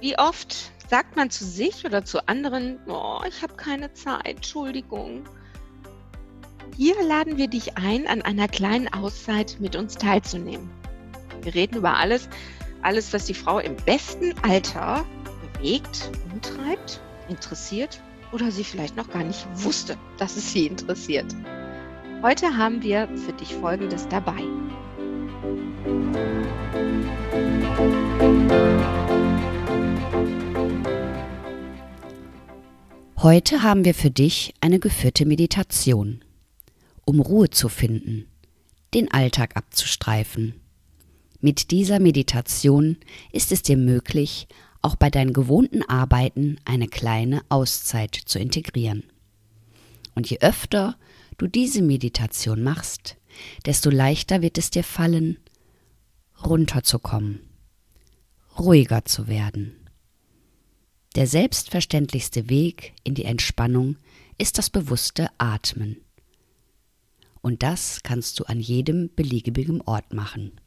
Wie oft sagt man zu sich oder zu anderen, oh, ich habe keine Zeit, Entschuldigung. Hier laden wir dich ein, an einer kleinen Auszeit mit uns teilzunehmen. Wir reden über alles, alles, was die Frau im besten Alter bewegt, umtreibt, interessiert oder sie vielleicht noch gar nicht wusste, dass es sie interessiert. Heute haben wir für dich Folgendes dabei. Heute haben wir für dich eine geführte Meditation, um Ruhe zu finden, den Alltag abzustreifen mit dieser Meditation ist es dir möglich, auch bei deinen gewohnten Arbeiten eine kleine Auszeit zu integrieren. Und je öfter du diese Meditation machst, desto leichter wird es dir fallen, runterzukommen, ruhiger zu werden. Der selbstverständlichste Weg in die Entspannung ist das bewusste Atmen. Und das kannst du an jedem beliebigen Ort machen.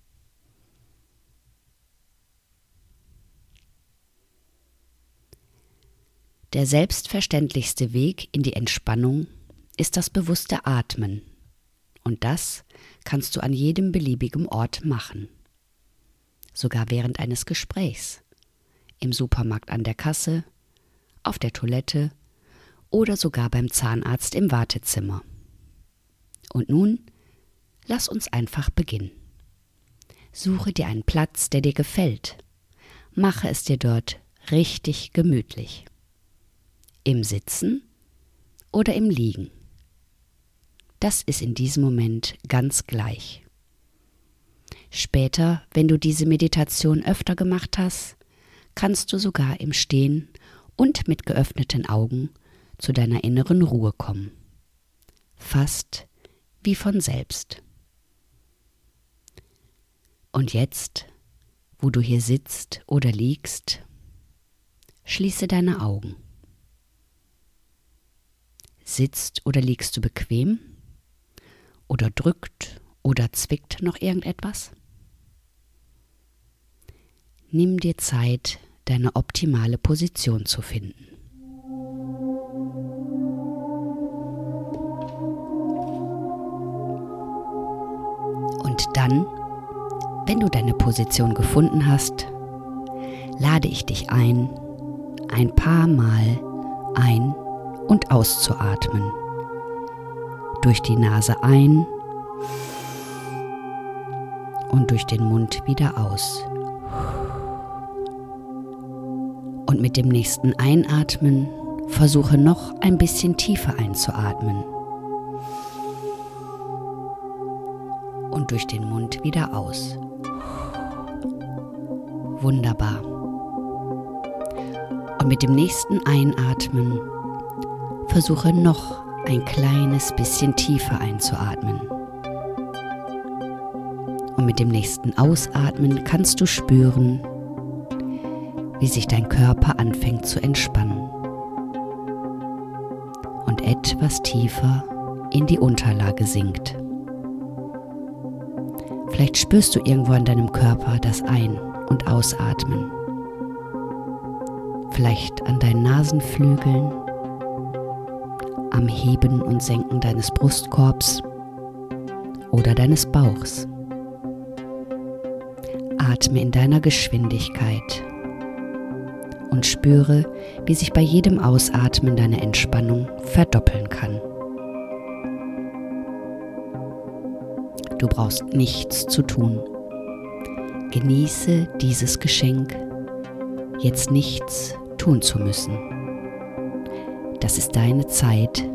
Der selbstverständlichste Weg in die Entspannung ist das bewusste Atmen. Und das kannst du an jedem beliebigen Ort machen. Sogar während eines Gesprächs. Im Supermarkt an der Kasse, auf der Toilette oder sogar beim Zahnarzt im Wartezimmer. Und nun lass uns einfach beginnen. Suche dir einen Platz, der dir gefällt. Mache es dir dort richtig gemütlich. Im Sitzen oder im Liegen. Das ist in diesem Moment ganz gleich. Später, wenn du diese Meditation öfter gemacht hast, kannst du sogar im Stehen und mit geöffneten Augen zu deiner inneren Ruhe kommen. Fast wie von selbst. Und jetzt, wo du hier sitzt oder liegst, schließe deine Augen. Sitzt oder liegst du bequem? Oder drückt oder zwickt noch irgendetwas? Nimm dir Zeit, deine optimale Position zu finden. Und dann, wenn du deine Position gefunden hast, lade ich dich ein, ein paar Mal ein und auszuatmen. Durch die Nase ein und durch den Mund wieder aus. Und mit dem nächsten Einatmen versuche noch ein bisschen tiefer einzuatmen. Und durch den Mund wieder aus. Wunderbar. Und mit dem nächsten Einatmen Versuche noch ein kleines bisschen tiefer einzuatmen. Und mit dem nächsten Ausatmen kannst du spüren, wie sich dein Körper anfängt zu entspannen und etwas tiefer in die Unterlage sinkt. Vielleicht spürst du irgendwo an deinem Körper das Ein- und Ausatmen. Vielleicht an deinen Nasenflügeln am Heben und Senken deines Brustkorbs oder deines Bauchs. Atme in deiner Geschwindigkeit und spüre, wie sich bei jedem Ausatmen deine Entspannung verdoppeln kann. Du brauchst nichts zu tun. Genieße dieses Geschenk, jetzt nichts tun zu müssen. Das ist deine Zeit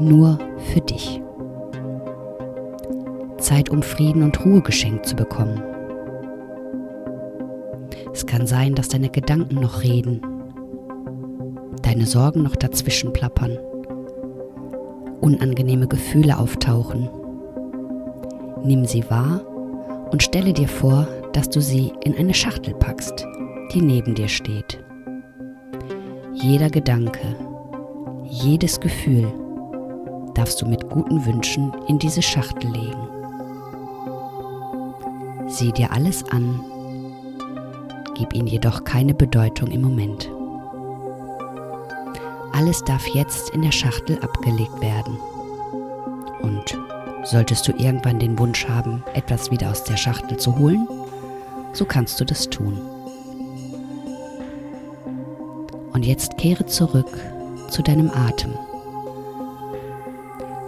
nur für dich. Zeit, um Frieden und Ruhe geschenkt zu bekommen. Es kann sein, dass deine Gedanken noch reden, deine Sorgen noch dazwischen plappern, unangenehme Gefühle auftauchen. Nimm sie wahr und stelle dir vor, dass du sie in eine Schachtel packst, die neben dir steht. Jeder Gedanke, jedes Gefühl darfst du mit guten Wünschen in diese Schachtel legen. Sieh dir alles an, gib ihnen jedoch keine Bedeutung im Moment. Alles darf jetzt in der Schachtel abgelegt werden. Und solltest du irgendwann den Wunsch haben, etwas wieder aus der Schachtel zu holen, so kannst du das tun. Und jetzt kehre zurück zu deinem Atem.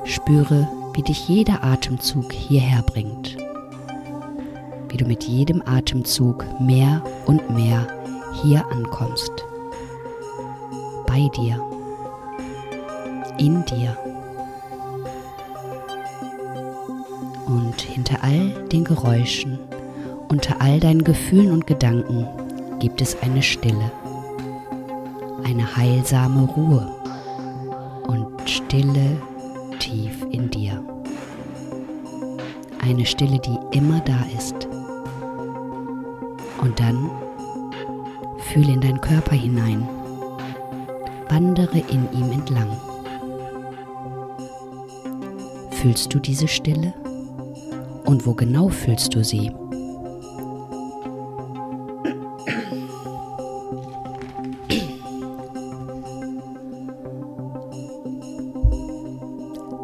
Spüre, wie dich jeder Atemzug hierher bringt. Wie du mit jedem Atemzug mehr und mehr hier ankommst. Bei dir. In dir. Und hinter all den Geräuschen, unter all deinen Gefühlen und Gedanken gibt es eine Stille, eine heilsame Ruhe und Stille tief in dir. Eine Stille, die immer da ist. Und dann fühle in deinen Körper hinein. Wandere in ihm entlang. Fühlst du diese Stille? Und wo genau fühlst du sie?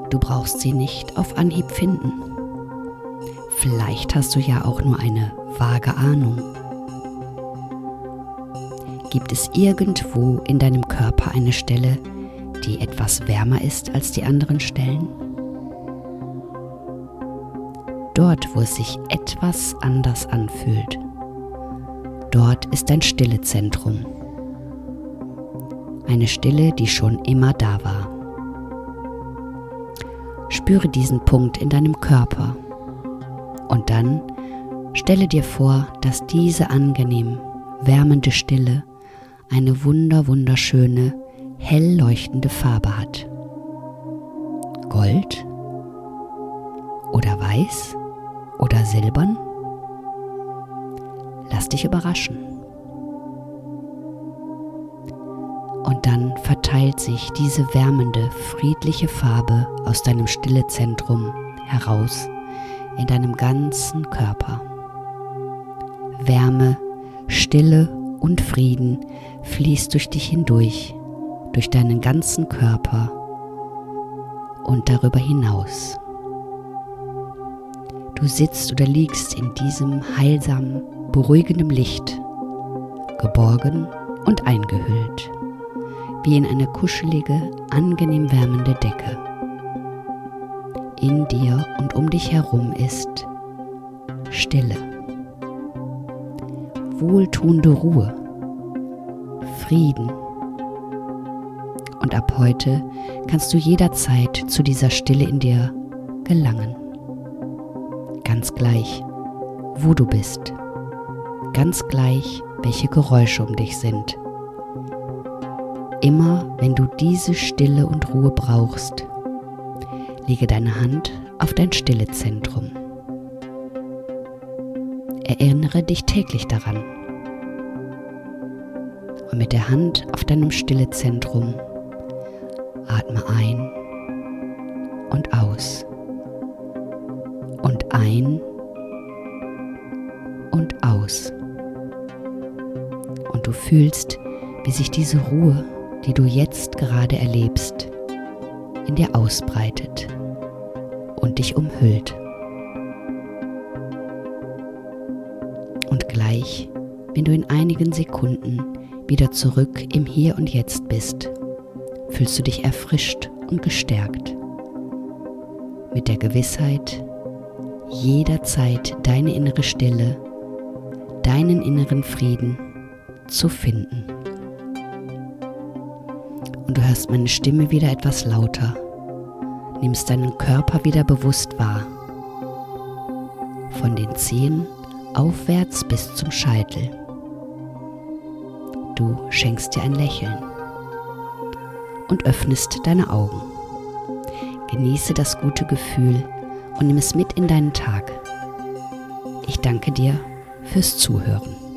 Du brauchst sie nicht auf Anhieb finden. Vielleicht hast du ja auch nur eine vage Ahnung. Gibt es irgendwo in deinem Körper eine Stelle, die etwas wärmer ist als die anderen Stellen? Dort, wo es sich etwas anders anfühlt, dort ist dein Stillezentrum. Eine Stille, die schon immer da war. Spüre diesen Punkt in deinem Körper. Und dann stelle dir vor, dass diese angenehm wärmende Stille eine wunder wunderschöne, hell leuchtende Farbe hat. Gold oder weiß oder silbern? Lass dich überraschen. Und dann verteilt sich diese wärmende, friedliche Farbe aus deinem Stillezentrum heraus in deinem ganzen Körper. Wärme, Stille und Frieden fließt durch dich hindurch, durch deinen ganzen Körper und darüber hinaus. Du sitzt oder liegst in diesem heilsamen, beruhigenden Licht, geborgen und eingehüllt wie in eine kuschelige, angenehm wärmende Decke. In dir und um dich herum ist Stille, wohltuende Ruhe, Frieden. Und ab heute kannst du jederzeit zu dieser Stille in dir gelangen. Ganz gleich, wo du bist. Ganz gleich, welche Geräusche um dich sind Immer wenn du diese Stille und Ruhe brauchst, lege deine Hand auf dein Stillezentrum. Erinnere dich täglich daran. Und mit der Hand auf deinem Stillezentrum atme ein und aus. Und ein und aus. Und du fühlst, wie sich diese Ruhe die du jetzt gerade erlebst, in dir ausbreitet und dich umhüllt. Und gleich, wenn du in einigen Sekunden wieder zurück im Hier und Jetzt bist, fühlst du dich erfrischt und gestärkt. Mit der Gewissheit, jederzeit deine innere Stille, deinen inneren Frieden zu finden und du hörst meine Stimme wieder etwas lauter, nimmst deinen Körper wieder bewusst wahr. Von den Zehen aufwärts bis zum Scheitel. Du schenkst dir ein Lächeln und öffnest deine Augen. Genieße das gute Gefühl und nimm es mit in deinen Tag. Ich danke dir fürs Zuhören.